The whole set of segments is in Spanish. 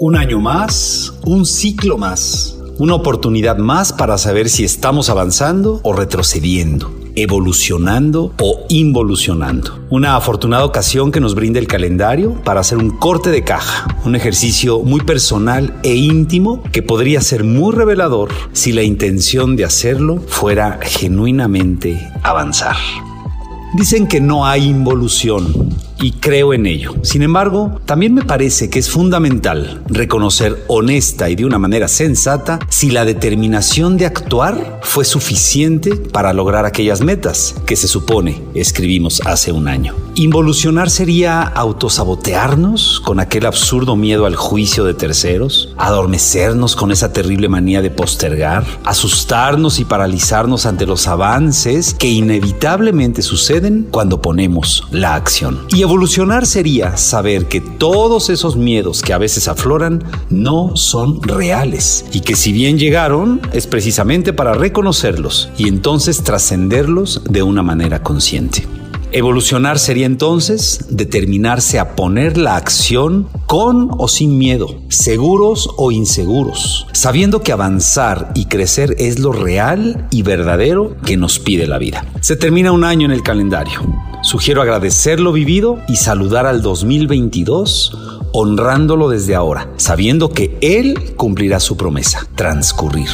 Un año más, un ciclo más, una oportunidad más para saber si estamos avanzando o retrocediendo, evolucionando o involucionando. Una afortunada ocasión que nos brinda el calendario para hacer un corte de caja, un ejercicio muy personal e íntimo que podría ser muy revelador si la intención de hacerlo fuera genuinamente avanzar. Dicen que no hay involución y creo en ello. Sin embargo, también me parece que es fundamental reconocer honesta y de una manera sensata si la determinación de actuar fue suficiente para lograr aquellas metas que se supone escribimos hace un año. Involucionar sería autosabotearnos con aquel absurdo miedo al juicio de terceros, adormecernos con esa terrible manía de postergar, asustarnos y paralizarnos ante los avances que inevitablemente suceden cuando ponemos la acción. Evolucionar sería saber que todos esos miedos que a veces afloran no son reales y que si bien llegaron es precisamente para reconocerlos y entonces trascenderlos de una manera consciente. Evolucionar sería entonces determinarse a poner la acción con o sin miedo, seguros o inseguros, sabiendo que avanzar y crecer es lo real y verdadero que nos pide la vida. Se termina un año en el calendario. Sugiero agradecer lo vivido y saludar al 2022 honrándolo desde ahora, sabiendo que Él cumplirá su promesa, transcurrir.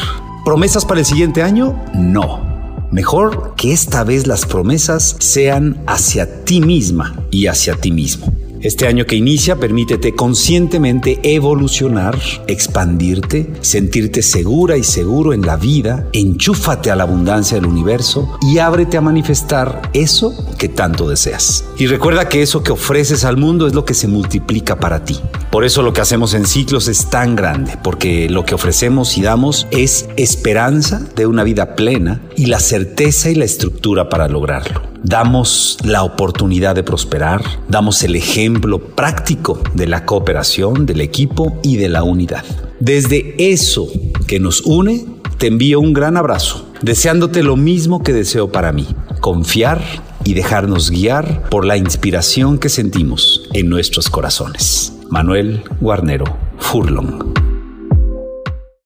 ¿Promesas para el siguiente año? No Mejor que esta vez las promesas sean hacia ti misma y hacia ti mismo. Este año que inicia, permítete conscientemente evolucionar, expandirte, sentirte segura y seguro en la vida, enchúfate a la abundancia del universo y ábrete a manifestar eso que tanto deseas. Y recuerda que eso que ofreces al mundo es lo que se multiplica para ti. Por eso lo que hacemos en ciclos es tan grande, porque lo que ofrecemos y damos es esperanza de una vida plena y la certeza y la estructura para lograrlo damos la oportunidad de prosperar, damos el ejemplo práctico de la cooperación, del equipo y de la unidad. Desde eso que nos une, te envío un gran abrazo, deseándote lo mismo que deseo para mí, confiar y dejarnos guiar por la inspiración que sentimos en nuestros corazones. Manuel Guarnero Furlong.